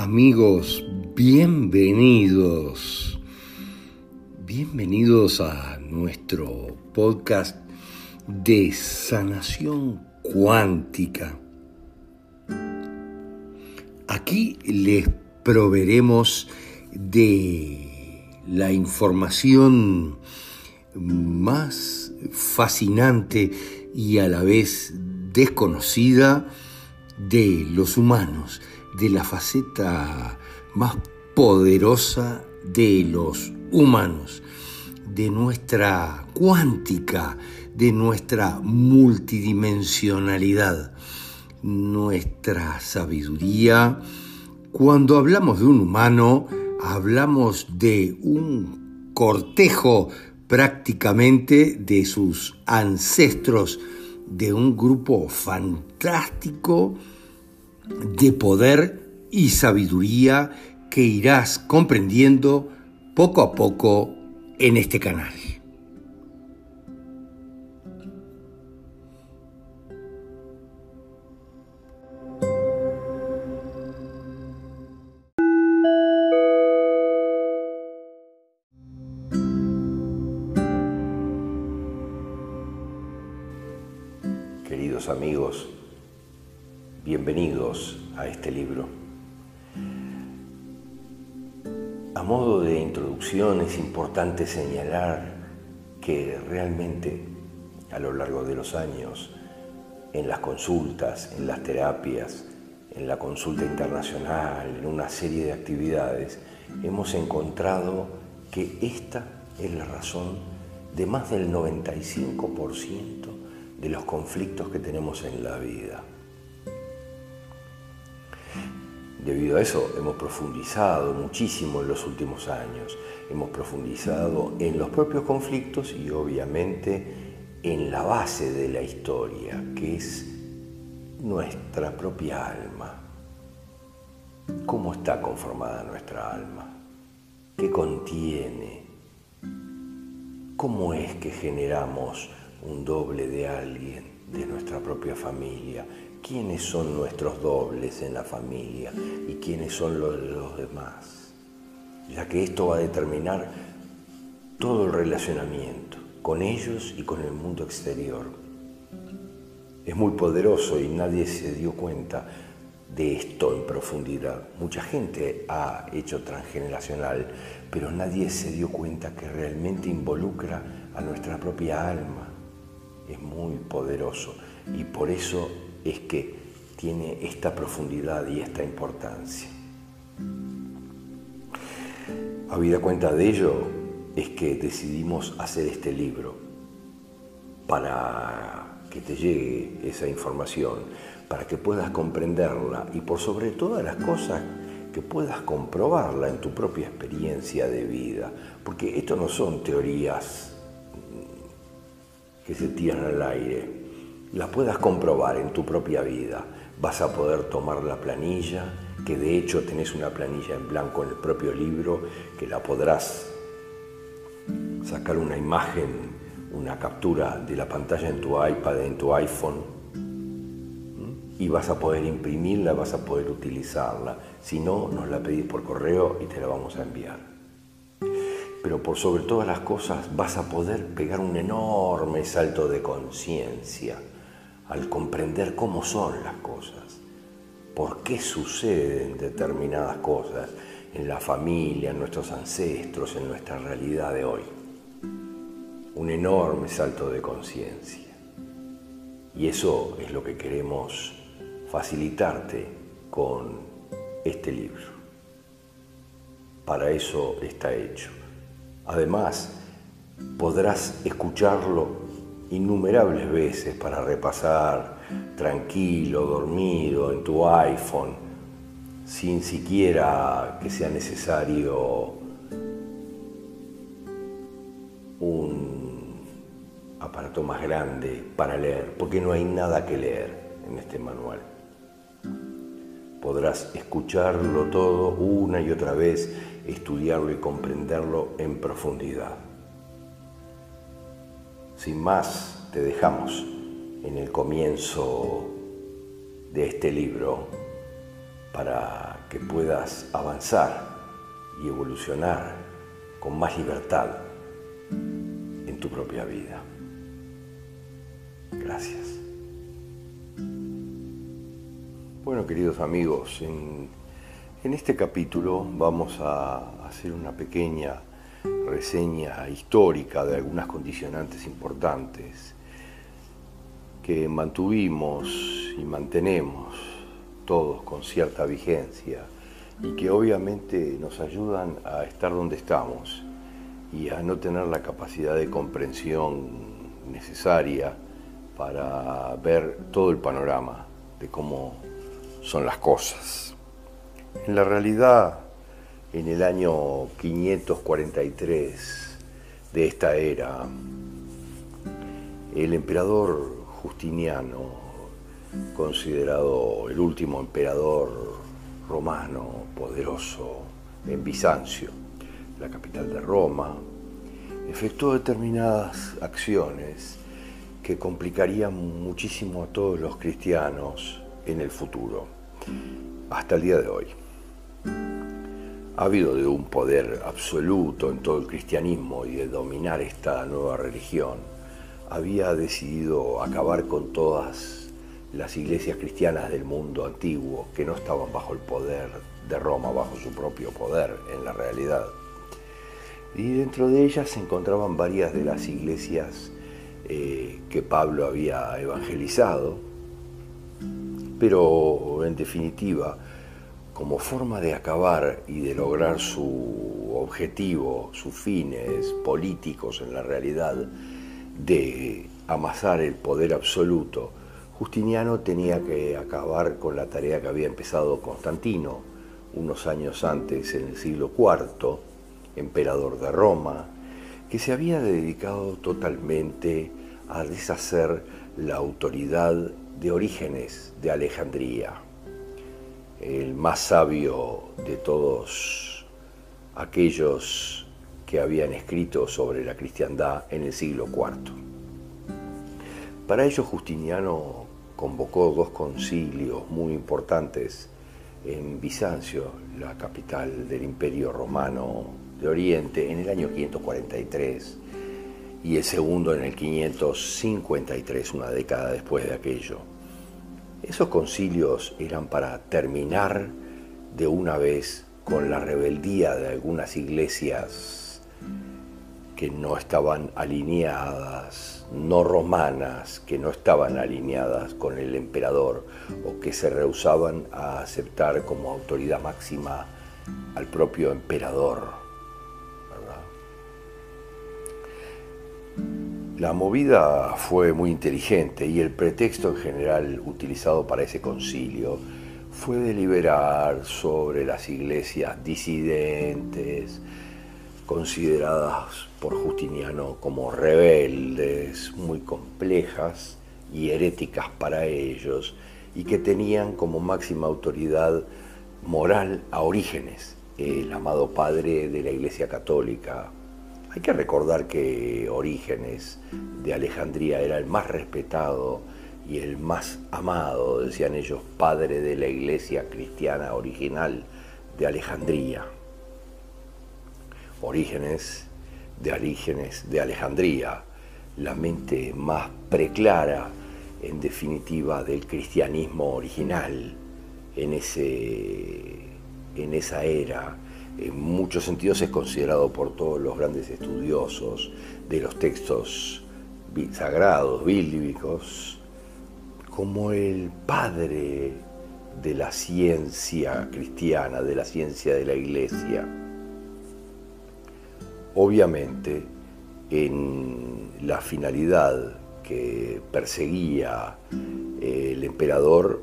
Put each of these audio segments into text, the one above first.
Amigos, bienvenidos. Bienvenidos a nuestro podcast de sanación cuántica. Aquí les proveeremos de la información más fascinante y a la vez desconocida de los humanos, de la faceta más poderosa de los humanos, de nuestra cuántica, de nuestra multidimensionalidad, nuestra sabiduría. Cuando hablamos de un humano, hablamos de un cortejo prácticamente de sus ancestros, de un grupo fantástico de poder y sabiduría que irás comprendiendo poco a poco en este canal. Importante señalar que realmente a lo largo de los años, en las consultas, en las terapias, en la consulta internacional, en una serie de actividades, hemos encontrado que esta es la razón de más del 95% de los conflictos que tenemos en la vida. Debido a eso hemos profundizado muchísimo en los últimos años, hemos profundizado en los propios conflictos y obviamente en la base de la historia, que es nuestra propia alma. ¿Cómo está conformada nuestra alma? ¿Qué contiene? ¿Cómo es que generamos un doble de alguien de nuestra propia familia. ¿Quiénes son nuestros dobles en la familia y quiénes son los de los demás? Ya que esto va a determinar todo el relacionamiento con ellos y con el mundo exterior. Es muy poderoso y nadie se dio cuenta de esto en profundidad. Mucha gente ha hecho transgeneracional, pero nadie se dio cuenta que realmente involucra a nuestra propia alma es muy poderoso y por eso es que tiene esta profundidad y esta importancia. Habida cuenta de ello, es que decidimos hacer este libro para que te llegue esa información, para que puedas comprenderla y por sobre todas las cosas que puedas comprobarla en tu propia experiencia de vida, porque esto no son teorías que se tiran al aire, las puedas comprobar en tu propia vida. Vas a poder tomar la planilla, que de hecho tenés una planilla en blanco en el propio libro, que la podrás sacar una imagen, una captura de la pantalla en tu iPad, en tu iPhone, y vas a poder imprimirla, vas a poder utilizarla. Si no, nos la pedís por correo y te la vamos a enviar pero por sobre todas las cosas vas a poder pegar un enorme salto de conciencia al comprender cómo son las cosas, por qué suceden determinadas cosas en la familia, en nuestros ancestros, en nuestra realidad de hoy. Un enorme salto de conciencia. Y eso es lo que queremos facilitarte con este libro. Para eso está hecho. Además, podrás escucharlo innumerables veces para repasar tranquilo, dormido, en tu iPhone, sin siquiera que sea necesario un aparato más grande para leer, porque no hay nada que leer en este manual. Podrás escucharlo todo una y otra vez estudiarlo y comprenderlo en profundidad. Sin más, te dejamos en el comienzo de este libro para que puedas avanzar y evolucionar con más libertad en tu propia vida. Gracias. Bueno, queridos amigos, en, en este capítulo vamos a hacer una pequeña reseña histórica de algunas condicionantes importantes que mantuvimos y mantenemos todos con cierta vigencia y que obviamente nos ayudan a estar donde estamos y a no tener la capacidad de comprensión necesaria para ver todo el panorama de cómo son las cosas. En la realidad, en el año 543 de esta era, el emperador Justiniano, considerado el último emperador romano poderoso en Bizancio, la capital de Roma, efectuó determinadas acciones que complicarían muchísimo a todos los cristianos en el futuro, hasta el día de hoy habido de un poder absoluto en todo el cristianismo y de dominar esta nueva religión, había decidido acabar con todas las iglesias cristianas del mundo antiguo que no estaban bajo el poder de Roma, bajo su propio poder en la realidad. Y dentro de ellas se encontraban varias de las iglesias eh, que Pablo había evangelizado, pero en definitiva, como forma de acabar y de lograr su objetivo, sus fines políticos en la realidad, de amasar el poder absoluto, Justiniano tenía que acabar con la tarea que había empezado Constantino unos años antes, en el siglo IV, emperador de Roma, que se había dedicado totalmente a deshacer la autoridad de Orígenes de Alejandría el más sabio de todos aquellos que habían escrito sobre la cristiandad en el siglo IV. Para ello Justiniano convocó dos concilios muy importantes en Bizancio, la capital del Imperio Romano de Oriente, en el año 543 y el segundo en el 553, una década después de aquello. Esos concilios eran para terminar de una vez con la rebeldía de algunas iglesias que no estaban alineadas, no romanas, que no estaban alineadas con el emperador o que se rehusaban a aceptar como autoridad máxima al propio emperador. La movida fue muy inteligente y el pretexto en general utilizado para ese concilio fue deliberar sobre las iglesias disidentes, consideradas por Justiniano como rebeldes, muy complejas y heréticas para ellos, y que tenían como máxima autoridad moral a Orígenes, el amado padre de la Iglesia Católica, hay que recordar que Orígenes de Alejandría era el más respetado y el más amado, decían ellos, padre de la iglesia cristiana original de Alejandría. Orígenes de Orígenes de Alejandría, la mente más preclara, en definitiva, del cristianismo original en, ese, en esa era en muchos sentidos es considerado por todos los grandes estudiosos de los textos sagrados, bíblicos, como el padre de la ciencia cristiana, de la ciencia de la iglesia. Obviamente, en la finalidad que perseguía el emperador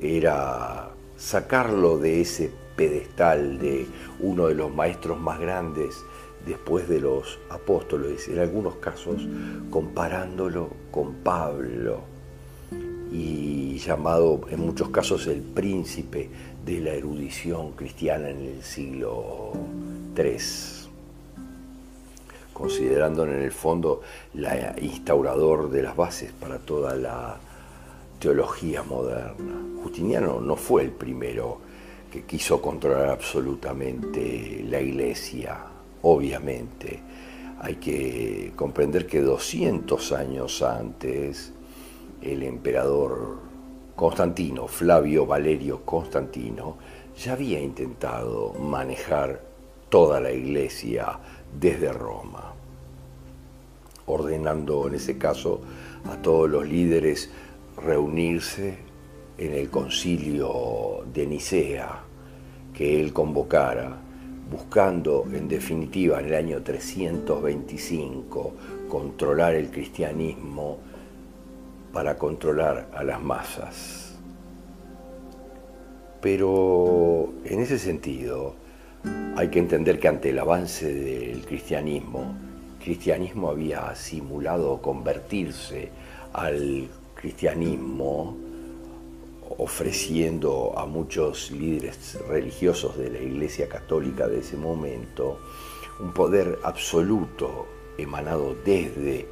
era sacarlo de ese pedestal de uno de los maestros más grandes después de los apóstoles, en algunos casos comparándolo con Pablo y llamado en muchos casos el príncipe de la erudición cristiana en el siglo III, considerando en el fondo la instaurador de las bases para toda la teología moderna. Justiniano no fue el primero que quiso controlar absolutamente la iglesia, obviamente. Hay que comprender que 200 años antes, el emperador Constantino, Flavio Valerio Constantino, ya había intentado manejar toda la iglesia desde Roma, ordenando en ese caso a todos los líderes reunirse en el concilio de Nicea que él convocara, buscando en definitiva en el año 325 controlar el cristianismo para controlar a las masas. Pero en ese sentido hay que entender que ante el avance del cristianismo, cristianismo había simulado convertirse al cristianismo ofreciendo a muchos líderes religiosos de la Iglesia Católica de ese momento un poder absoluto emanado desde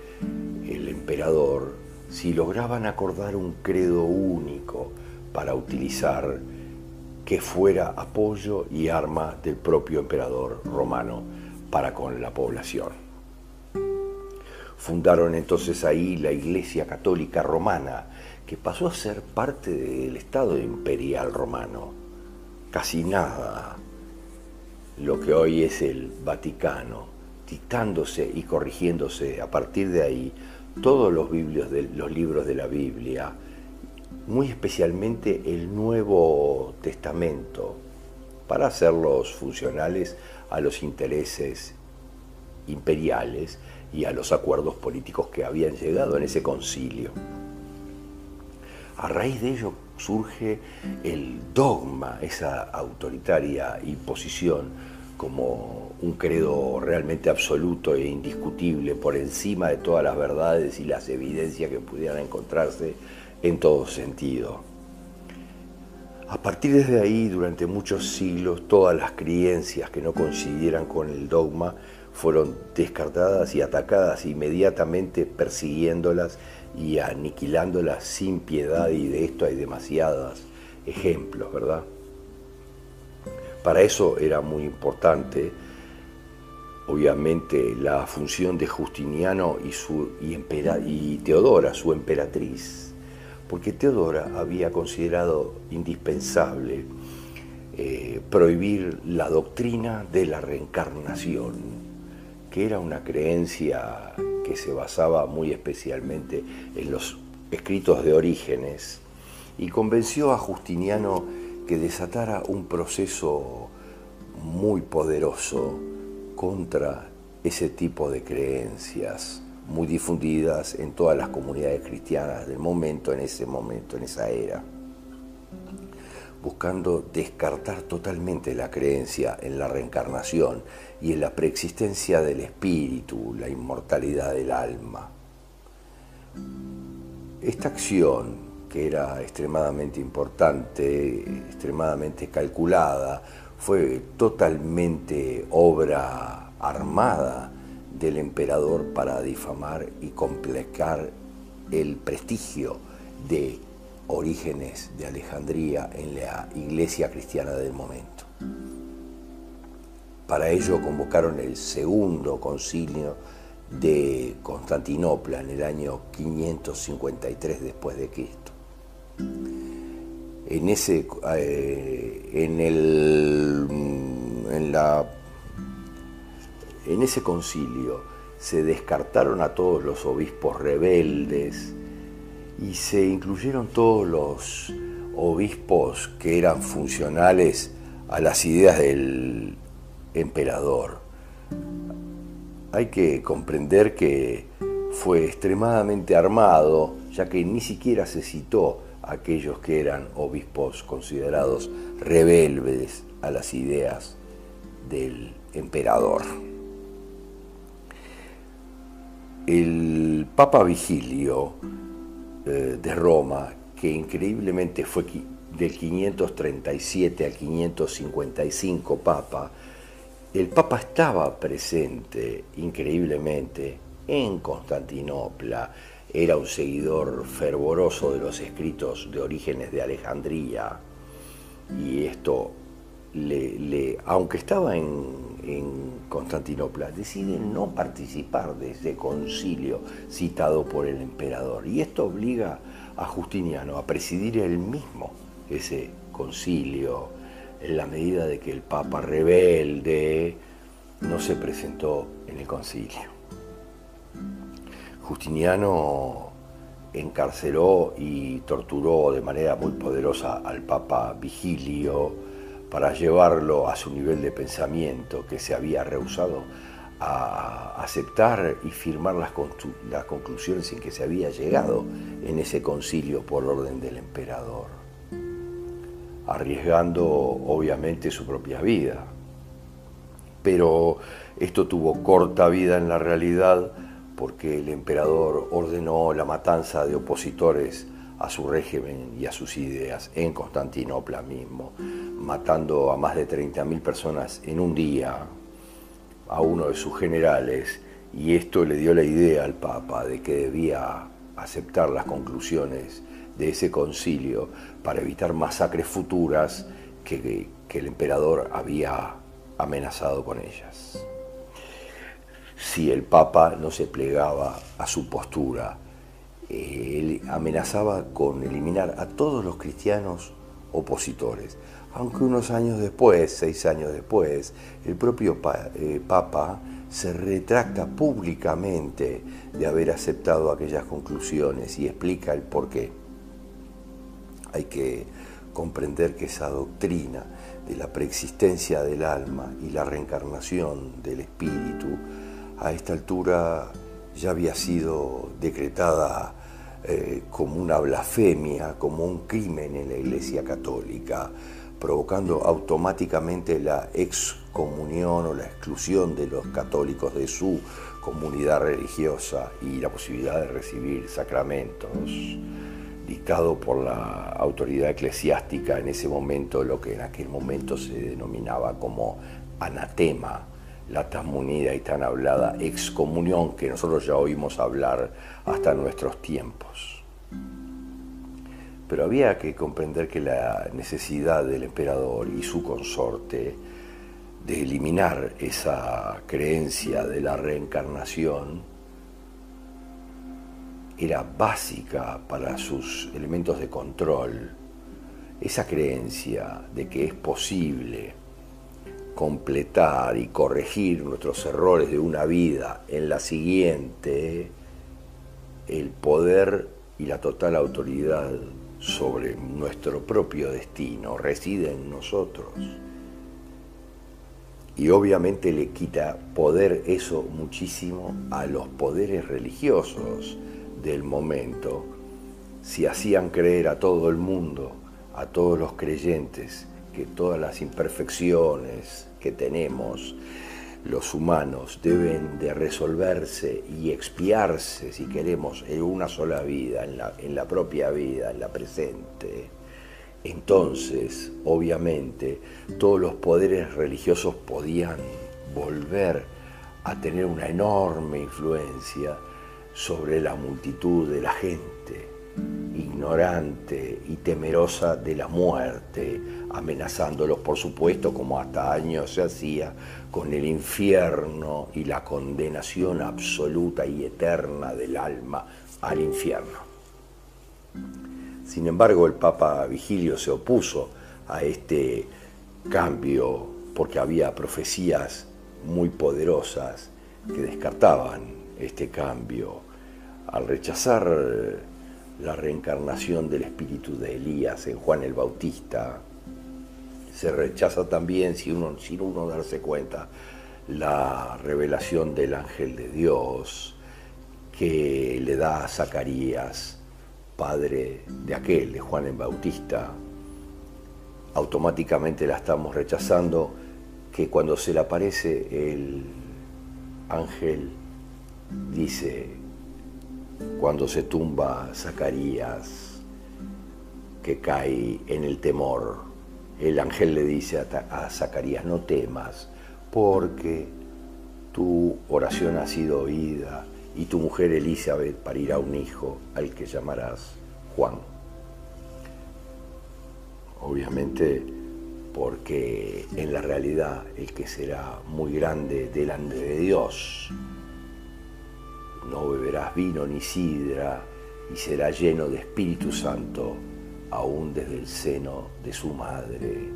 el emperador si lograban acordar un credo único para utilizar que fuera apoyo y arma del propio emperador romano para con la población. Fundaron entonces ahí la Iglesia Católica Romana, que pasó a ser parte del Estado imperial romano. Casi nada lo que hoy es el Vaticano, dictándose y corrigiéndose a partir de ahí todos los, los libros de la Biblia, muy especialmente el Nuevo Testamento, para hacerlos funcionales a los intereses imperiales y a los acuerdos políticos que habían llegado en ese concilio. A raíz de ello surge el dogma, esa autoritaria imposición como un credo realmente absoluto e indiscutible por encima de todas las verdades y las evidencias que pudieran encontrarse en todo sentido. A partir de ahí, durante muchos siglos, todas las creencias que no coincidieran con el dogma fueron descartadas y atacadas inmediatamente, persiguiéndolas y aniquilándolas sin piedad, y de esto hay demasiados ejemplos, ¿verdad? Para eso era muy importante, obviamente, la función de Justiniano y, su, y Teodora, su emperatriz porque Teodora había considerado indispensable eh, prohibir la doctrina de la reencarnación, que era una creencia que se basaba muy especialmente en los escritos de Orígenes, y convenció a Justiniano que desatara un proceso muy poderoso contra ese tipo de creencias muy difundidas en todas las comunidades cristianas del momento, en ese momento, en esa era, buscando descartar totalmente la creencia en la reencarnación y en la preexistencia del espíritu, la inmortalidad del alma. Esta acción, que era extremadamente importante, extremadamente calculada, fue totalmente obra armada del emperador para difamar y complicar el prestigio de Orígenes de Alejandría en la iglesia cristiana del momento. Para ello convocaron el segundo concilio de Constantinopla en el año 553 después de Cristo. En ese eh, en el en la en ese concilio se descartaron a todos los obispos rebeldes y se incluyeron todos los obispos que eran funcionales a las ideas del emperador. Hay que comprender que fue extremadamente armado, ya que ni siquiera se citó a aquellos que eran obispos considerados rebeldes a las ideas del emperador el Papa Vigilio eh, de Roma, que increíblemente fue del 537 al 555 Papa, el Papa estaba presente increíblemente en Constantinopla, era un seguidor fervoroso de los escritos de orígenes de Alejandría. Y esto aunque estaba en, Constantinopla, decide no participar de ese concilio citado por el emperador. Y esto obliga a Justiniano a presidir él mismo ese concilio, en la medida de que el Papa rebelde no se presentó en el concilio. Justiniano encarceló y torturó de manera muy poderosa al Papa Vigilio, para llevarlo a su nivel de pensamiento que se había rehusado a aceptar y firmar las, conclusiones en que se había llegado en ese concilio por orden del emperador, arriesgando obviamente su propia vida. Pero esto tuvo corta vida en la realidad porque el emperador ordenó la matanza de opositores a su régimen y a sus ideas en Constantinopla mismo, matando a más de 30.000 personas en un día a uno de sus generales, y esto le dio la idea al Papa de que debía aceptar las conclusiones de ese concilio para evitar masacres futuras que, que el emperador había amenazado con ellas. Si el Papa no se plegaba a su postura, él amenazaba con eliminar a todos los cristianos opositores. Aunque unos años después, seis años después, el propio eh, Papa se retracta públicamente de haber aceptado aquellas conclusiones y explica el por qué. Hay que comprender que esa doctrina de la preexistencia del alma y la reencarnación del espíritu a esta altura ya había sido decretada eh, como una blasfemia, como un crimen en la Iglesia Católica, provocando automáticamente la excomunión o la exclusión de los católicos de su comunidad religiosa y la posibilidad de recibir sacramentos, dictado por la autoridad eclesiástica en ese momento, lo que en aquel momento se denominaba como anatema, la tan munida y tan hablada excomunión que nosotros ya oímos hablar hasta nuestros tiempos. Pero había que comprender que la necesidad del emperador y su consorte de eliminar esa creencia de la reencarnación era básica para sus elementos de control. Esa creencia de que es posible completar y corregir nuestros errores de una vida en la siguiente, el poder y la total autoridad sobre nuestro propio destino reside en nosotros. Y obviamente le quita poder eso muchísimo a los poderes religiosos del momento, si hacían creer a todo el mundo, a todos los creyentes, que todas las imperfecciones, que tenemos los humanos deben de resolverse y expiarse, si queremos, en una sola vida, en la, en la propia vida, en la presente, entonces, obviamente, todos los poderes religiosos podían volver a tener una enorme influencia sobre la multitud de la gente ignorante y temerosa de la muerte, amenazándolos, por supuesto, como hasta años se hacía, con el infierno y la condenación absoluta y eterna del alma al infierno. Sin embargo, el Papa Vigilio se opuso a este cambio porque había profecías muy poderosas que descartaban este cambio. Al rechazar la reencarnación del espíritu de Elías en Juan el Bautista. Se rechaza también, sin uno, sin uno darse cuenta, la revelación del ángel de Dios que le da a Zacarías, padre de aquel, de Juan el Bautista. Automáticamente la estamos rechazando, que cuando se le aparece el ángel dice, cuando se tumba Zacarías, que cae en el temor, el ángel le dice a, Zacarías, no temas, porque tu oración ha sido oída y tu mujer Elizabeth parirá un hijo al que llamarás Juan. Obviamente porque en la realidad el que será muy grande delante de Dios, no beberás vino ni sidra y será lleno de Espíritu Santo aún desde el seno de su madre,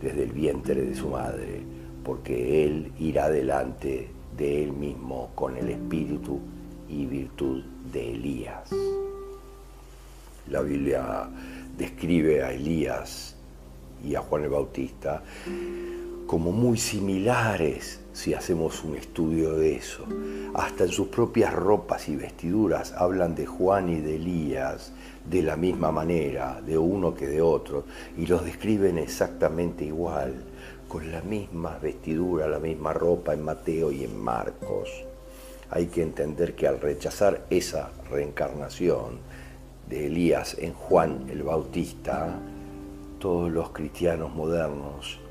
desde el vientre de su madre, porque Él irá delante de Él mismo con el espíritu y virtud de Elías. La Biblia describe a Elías y a Juan el Bautista como muy similares si hacemos un estudio de eso. Hasta en sus propias ropas y vestiduras hablan de Juan y de Elías de la misma manera, de uno que de otro, y los describen exactamente igual, con la misma vestidura, la misma ropa en Mateo y en Marcos. Hay que entender que al rechazar esa reencarnación de Elías en Juan el Bautista, todos los cristianos modernos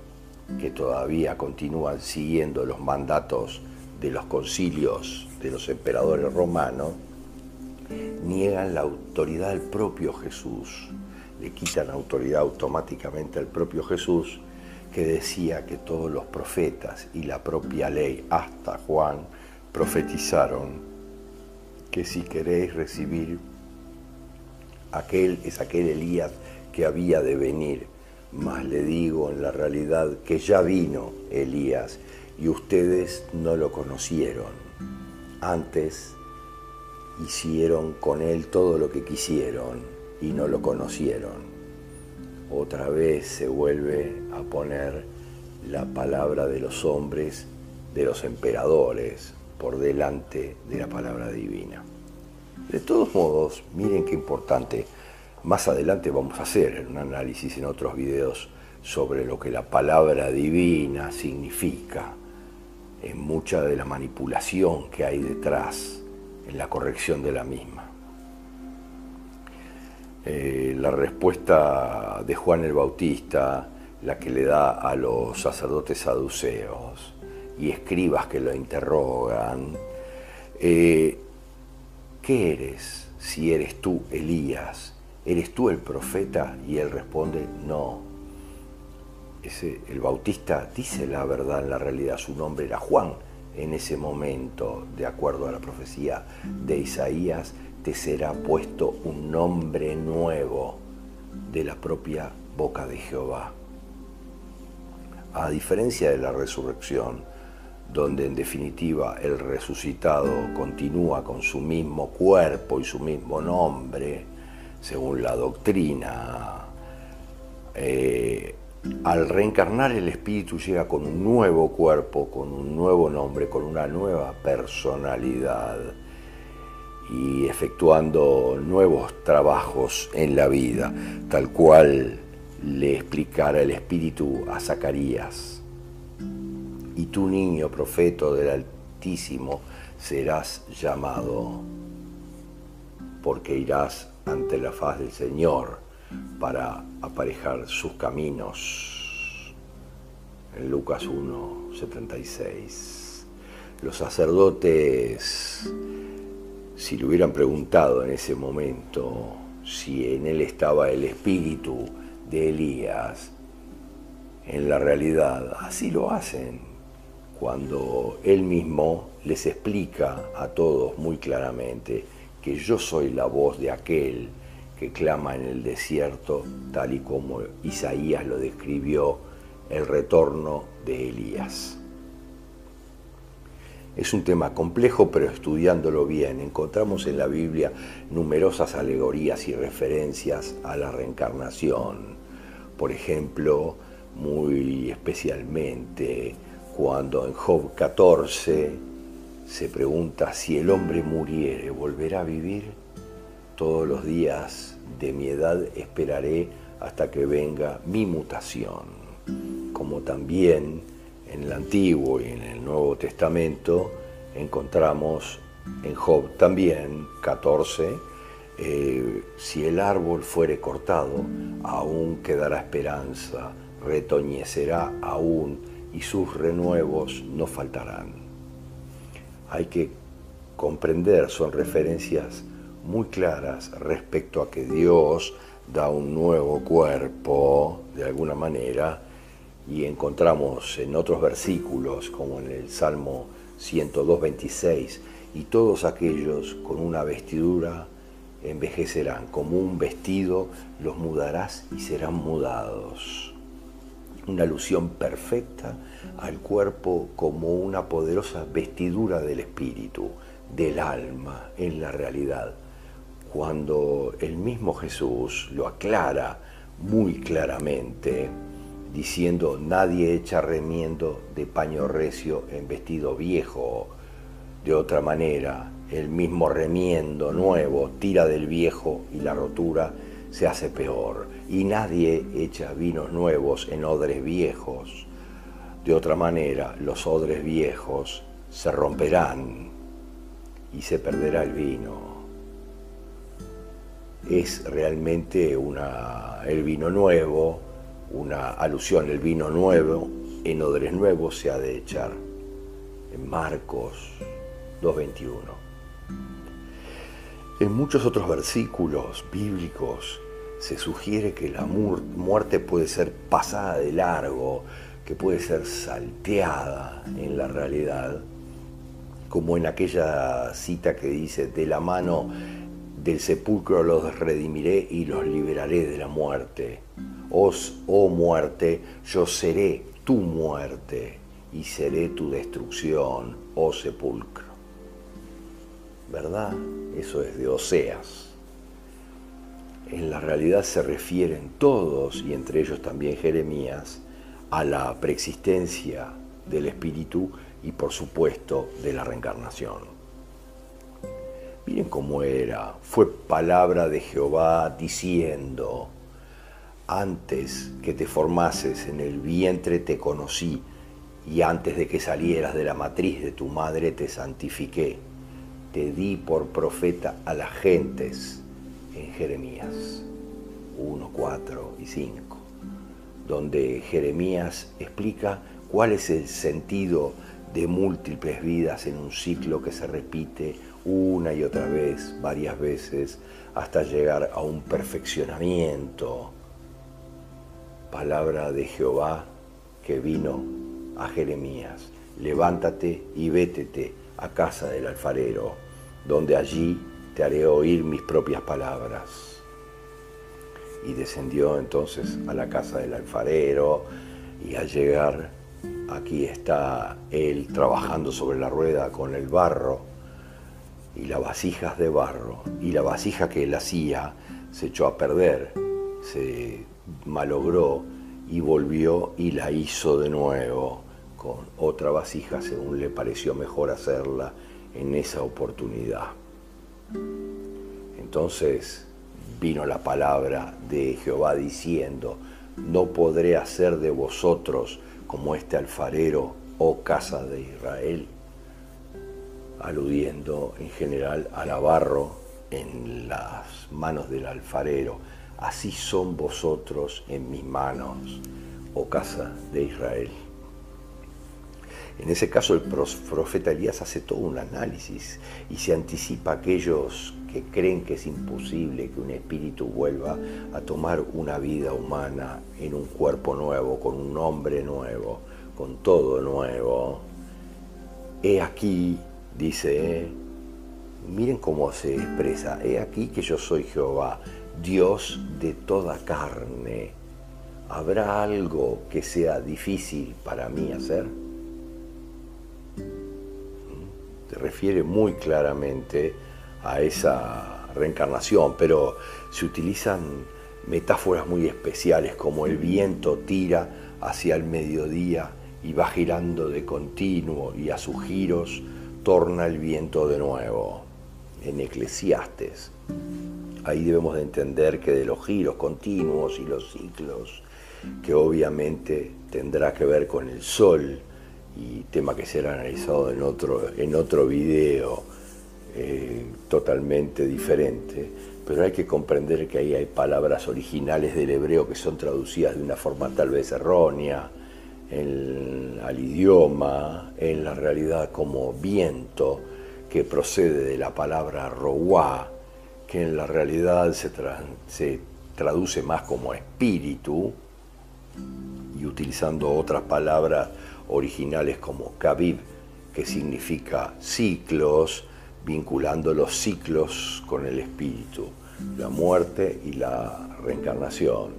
que todavía continúan siguiendo los mandatos de los concilios de los emperadores romanos, niegan la autoridad del propio Jesús, le quitan autoridad automáticamente al propio Jesús que decía que todos los profetas y la propia ley, hasta Juan, profetizaron que si queréis recibir aquel es aquel Elías que había de venir. Mas le digo en la realidad que ya vino Elías y ustedes no lo conocieron. Antes hicieron con él todo lo que quisieron y no lo conocieron. Otra vez se vuelve a poner la palabra de los hombres, de los emperadores, por delante de la palabra divina. De todos modos, miren qué importante, más adelante vamos a hacer un análisis en otros videos sobre lo que la palabra divina significa, en mucha de la manipulación que hay detrás en la corrección de la misma. Eh, la respuesta de Juan el Bautista, la que le da a los sacerdotes saduceos y escribas que lo interrogan, eh, ¿qué eres si eres tú Elías? ¿Eres tú el profeta? Y él responde, no. Ese, el Bautista dice la verdad en la realidad, su nombre era Juan, en ese momento, de acuerdo a la profecía de Isaías, te será puesto un nombre nuevo de la propia boca de Jehová. A diferencia de la resurrección, donde en definitiva el resucitado continúa con su mismo cuerpo y su mismo nombre, según la doctrina, eh, al reencarnar el espíritu llega con un nuevo cuerpo, con un nuevo nombre, con una nueva personalidad y efectuando nuevos trabajos en la vida, tal cual le explicara el espíritu a Zacarías. Y tu niño, profeta del Altísimo, serás llamado, porque irás ante la faz del Señor para aparejar sus caminos. En Lucas 1, 76. Los sacerdotes, si le hubieran preguntado en ese momento si en él estaba el espíritu de Elías, en la realidad así lo hacen, cuando él mismo les explica a todos muy claramente que yo soy la voz de aquel que clama en el desierto, tal y como Isaías lo describió, el retorno de Elías. Es un tema complejo, pero estudiándolo bien, encontramos en la Biblia numerosas alegorías y referencias a la reencarnación. Por ejemplo, muy especialmente cuando en Job 14 se pregunta si el hombre muriere, ¿volverá a vivir? Todos los días de mi edad esperaré hasta que venga mi mutación. Como también en el Antiguo y en el Nuevo Testamento encontramos en Job también 14, eh, si el árbol fuere cortado, aún quedará esperanza, retoñecerá aún y sus renuevos no faltarán. Hay que comprender, son referencias muy claras respecto a que Dios da un nuevo cuerpo, de alguna manera, y encontramos en otros versículos, como en el Salmo 102, 26, y todos aquellos con una vestidura envejecerán, como un vestido los mudarás y serán mudados. Una alusión perfecta al cuerpo como una poderosa vestidura del espíritu, del alma, en la realidad. Cuando el mismo Jesús lo aclara muy claramente, diciendo, nadie echa remiendo de paño recio en vestido viejo. De otra manera, el mismo remiendo nuevo tira del viejo y la rotura se hace peor. Y nadie echa vinos nuevos en odres viejos. De otra manera, los odres viejos se romperán y se perderá el vino. Es realmente una, el vino nuevo, una alusión, el vino nuevo en odres nuevos se ha de echar. En Marcos 2.21. En muchos otros versículos bíblicos se sugiere que la muerte puede ser pasada de largo, que puede ser salteada en la realidad, como en aquella cita que dice, de la mano del sepulcro los redimiré y los liberaré de la muerte. Os, oh muerte, yo seré tu muerte y seré tu destrucción, oh sepulcro. ¿Verdad? Eso es de Oseas. En la realidad se refieren todos, y entre ellos también Jeremías, a la preexistencia del Espíritu y por supuesto de la reencarnación. Miren cómo era. Fue palabra de Jehová diciendo, antes que te formases en el vientre te conocí, y antes de que salieras de la matriz de tu madre te santifiqué. Te di por profeta a las gentes en Jeremías 1, 4 y 5, donde Jeremías explica cuál es el sentido de múltiples vidas en un ciclo que se repite una y otra vez, varias veces, hasta llegar a un perfeccionamiento. Palabra de Jehová que vino a Jeremías, levántate y vétete a casa del alfarero, donde allí te haré oír mis propias palabras. Y descendió entonces a la casa del alfarero y al llegar, aquí está él trabajando sobre la rueda con el barro, y las vasijas de barro y la vasija que él hacía se echó a perder, se malogró y volvió y la hizo de nuevo con otra vasija según le pareció mejor hacerla en esa oportunidad. Entonces vino la palabra de Jehová diciendo, no podré hacer de vosotros como este alfarero, oh casa de Israel aludiendo en general al abarro en las manos del alfarero. Así son vosotros en mis manos, oh casa de Israel. En ese caso el profeta Elías hace todo un análisis y se anticipa a aquellos que creen que es imposible que un espíritu vuelva a tomar una vida humana en un cuerpo nuevo, con un nombre nuevo, con todo nuevo. He aquí dice, miren cómo se expresa, he aquí que yo soy Jehová, Dios de toda carne. ¿Habrá algo que sea difícil para mí hacer? ¿Mm? Se refiere muy claramente a esa reencarnación, pero se utilizan metáforas muy especiales como el viento tira hacia el mediodía y va girando de continuo y a sus giros torna el viento de nuevo. En Eclesiastes. Ahí debemos de entender que de los giros continuos y los ciclos, que obviamente tendrá que ver con el sol, y tema que será analizado en otro, en otro video eh, totalmente diferente, pero hay que comprender que ahí hay palabras originales del hebreo que son traducidas de una forma tal vez errónea, al idioma, en la realidad como viento que procede de la palabra roá, que en la realidad se, se traduce más como espíritu, y utilizando otras palabras originales como Kavib, que significa ciclos, vinculando los ciclos con el espíritu, la muerte y la reencarnación,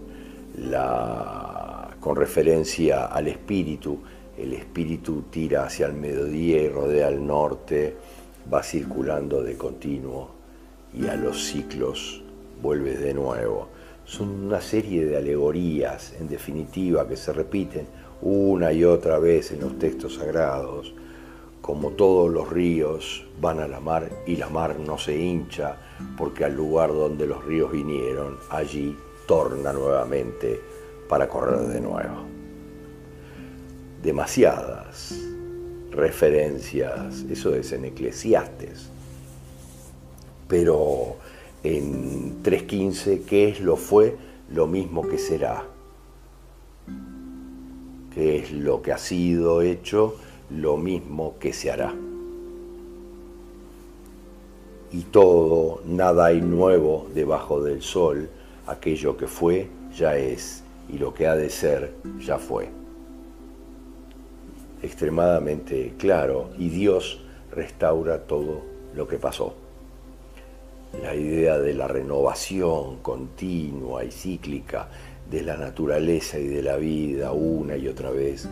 con referencia al espíritu, el espíritu tira hacia el mediodía y rodea al norte, va circulando de continuo y a los ciclos vuelve de nuevo. Son una serie de alegorías, en definitiva, que se repiten una y otra vez en los textos sagrados, como todos los ríos van a la mar y la mar no se hincha, porque al lugar donde los ríos vinieron, allí torna nuevamente para correr de nuevo. Demasiadas referencias, eso es en Eclesiastes, pero en 3.15, ¿qué es lo fue? Lo mismo que será. ¿Qué es lo que ha sido hecho? Lo mismo que se hará. Y todo, nada hay nuevo debajo del sol, aquello que fue ya es, y lo que ha de ser ya fue. Extremadamente claro, y Dios restaura todo lo que pasó la idea de la renovación continua y cíclica de la naturaleza y de la vida una y otra vez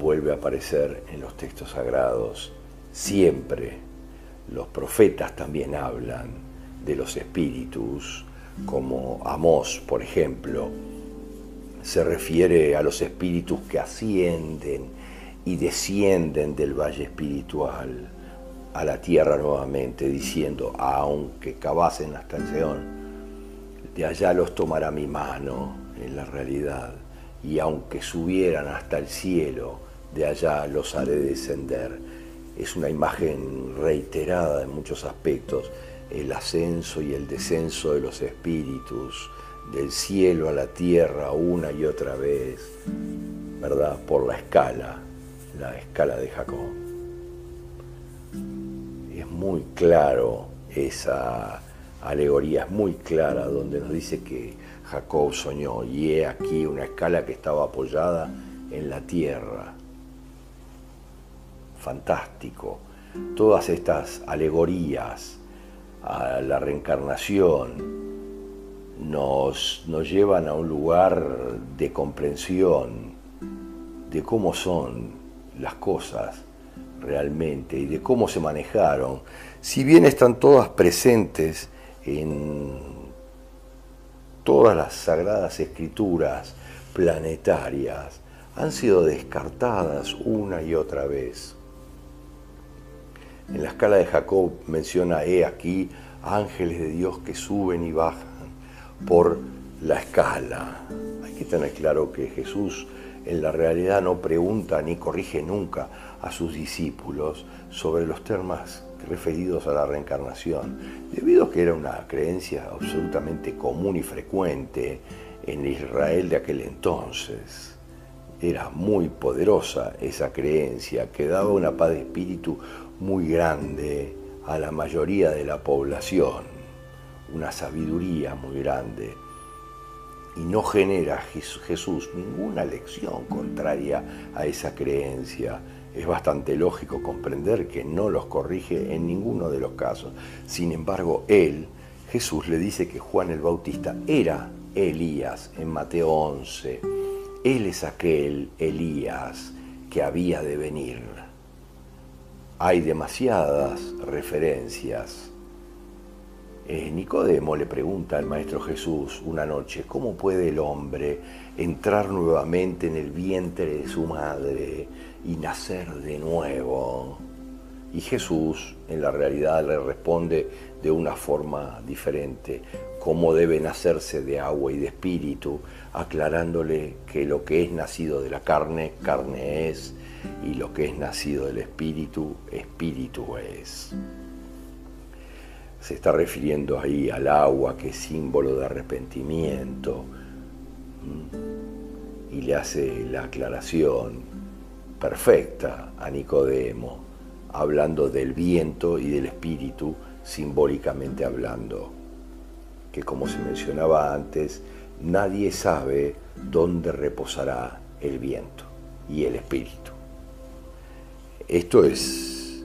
vuelve a aparecer en los textos sagrados siempre. Los profetas también hablan de los espíritus, como Amós, por ejemplo, se refiere a los espíritus que ascienden y descienden del valle espiritual a la tierra nuevamente, diciendo, aunque cavasen hasta el Seón, de allá los tomará mi mano en la realidad, y aunque subieran hasta el cielo, de allá los haré descender. Es una imagen reiterada en muchos aspectos, el ascenso y el descenso de los espíritus, del cielo a la tierra una y otra vez, ¿verdad? Por la escala, la escala de Jacob muy claro esa alegoría, es muy clara, donde nos dice que Jacob soñó y he aquí una escala que estaba apoyada en la tierra. Fantástico. Todas estas alegorías a la reencarnación nos, nos llevan a un lugar de comprensión de cómo son las cosas realmente y de cómo se manejaron, si bien están todas presentes en todas las sagradas escrituras planetarias, han sido descartadas una y otra vez. En la escala de Jacob menciona, he aquí, ángeles de Dios que suben y bajan por la escala. Hay que tener claro que Jesús en la realidad no pregunta ni corrige nunca a sus discípulos sobre los temas referidos a la reencarnación, debido a que era una creencia absolutamente común y frecuente en Israel de aquel entonces. Era muy poderosa esa creencia que daba una paz de espíritu muy grande a la mayoría de la población, una sabiduría muy grande y no genera Jesús ninguna lección contraria a esa creencia. Es bastante lógico comprender que no los corrige en ninguno de los casos. Sin embargo, él, Jesús, le dice que Juan el Bautista era Elías en Mateo 11. Él es aquel Elías que había de venir. Hay demasiadas referencias. Eh, Nicodemo le pregunta al Maestro Jesús una noche, ¿cómo puede el hombre entrar nuevamente en el vientre de su madre y nacer de nuevo? Y Jesús en la realidad le responde de una forma diferente, cómo debe nacerse de agua y de espíritu, aclarándole que lo que es nacido de la carne, carne es, y lo que es nacido del espíritu, espíritu es se está refiriendo ahí al agua que es símbolo de arrepentimiento y le hace la aclaración perfecta a Nicodemo, hablando del viento y del espíritu, simbólicamente hablando, que como se mencionaba antes, nadie sabe dónde reposará el viento y el espíritu. Esto es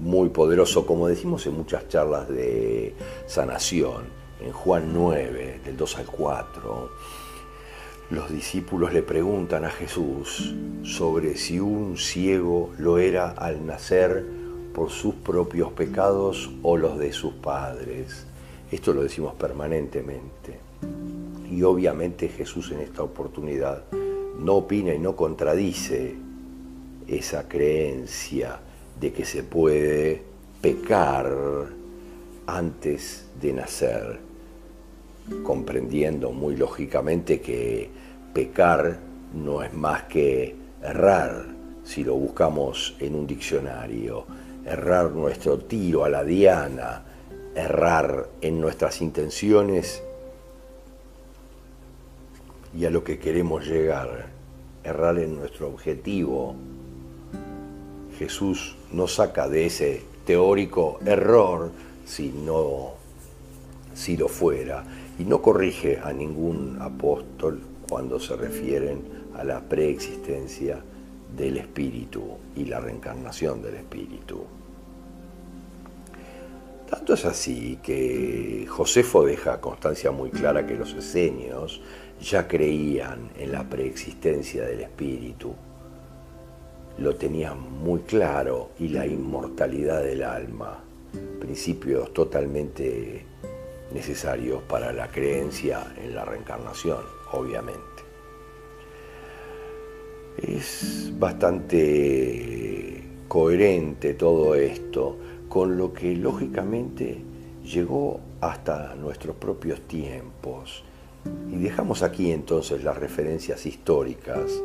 muy poderoso, como decimos en muchas charlas de sanación, en Juan 9, del 2 al 4, los discípulos le preguntan a Jesús sobre si un ciego lo era al nacer por sus propios pecados o los de sus padres. Esto lo decimos permanentemente. Y obviamente Jesús en esta oportunidad no opina y no contradice esa creencia de que se puede pecar antes de nacer, comprendiendo muy lógicamente que pecar no es más que errar, si lo buscamos en un diccionario, errar nuestro tiro a la diana, errar en nuestras intenciones y a lo que queremos llegar, errar en nuestro objetivo. Jesús no saca de ese teórico error si no si lo fuera y no corrige a ningún apóstol cuando se refieren a la preexistencia del espíritu y la reencarnación del espíritu. Tanto es así que Josefo deja constancia muy clara que los esenios ya creían en la preexistencia del espíritu, lo tenían muy claro y la inmortalidad del alma, principios totalmente necesarios para la creencia en la reencarnación, obviamente. Es bastante coherente todo esto con lo que lógicamente llegó hasta nuestros propios tiempos y dejamos aquí entonces las referencias históricas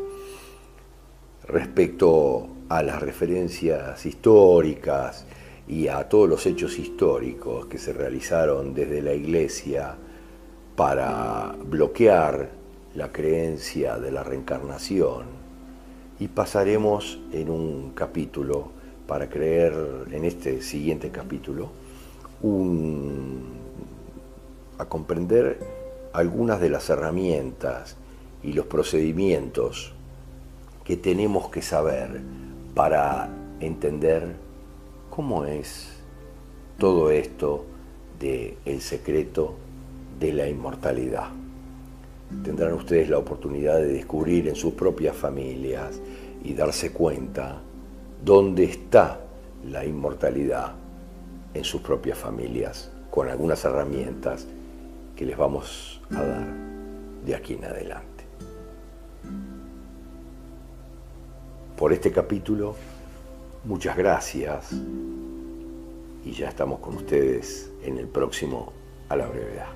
respecto a las referencias históricas y a todos los hechos históricos que se realizaron desde la Iglesia para bloquear la creencia de la reencarnación. Y pasaremos en un capítulo para creer en este siguiente capítulo a comprender algunas de las herramientas y los procedimientos que tenemos que saber para entender cómo es todo esto de el secreto de la inmortalidad. Tendrán ustedes la oportunidad de descubrir en sus propias familias y darse cuenta dónde está la inmortalidad en sus propias familias con algunas herramientas que les vamos a dar de aquí en adelante. Por este capítulo, muchas gracias y ya estamos con ustedes en el próximo a la brevedad.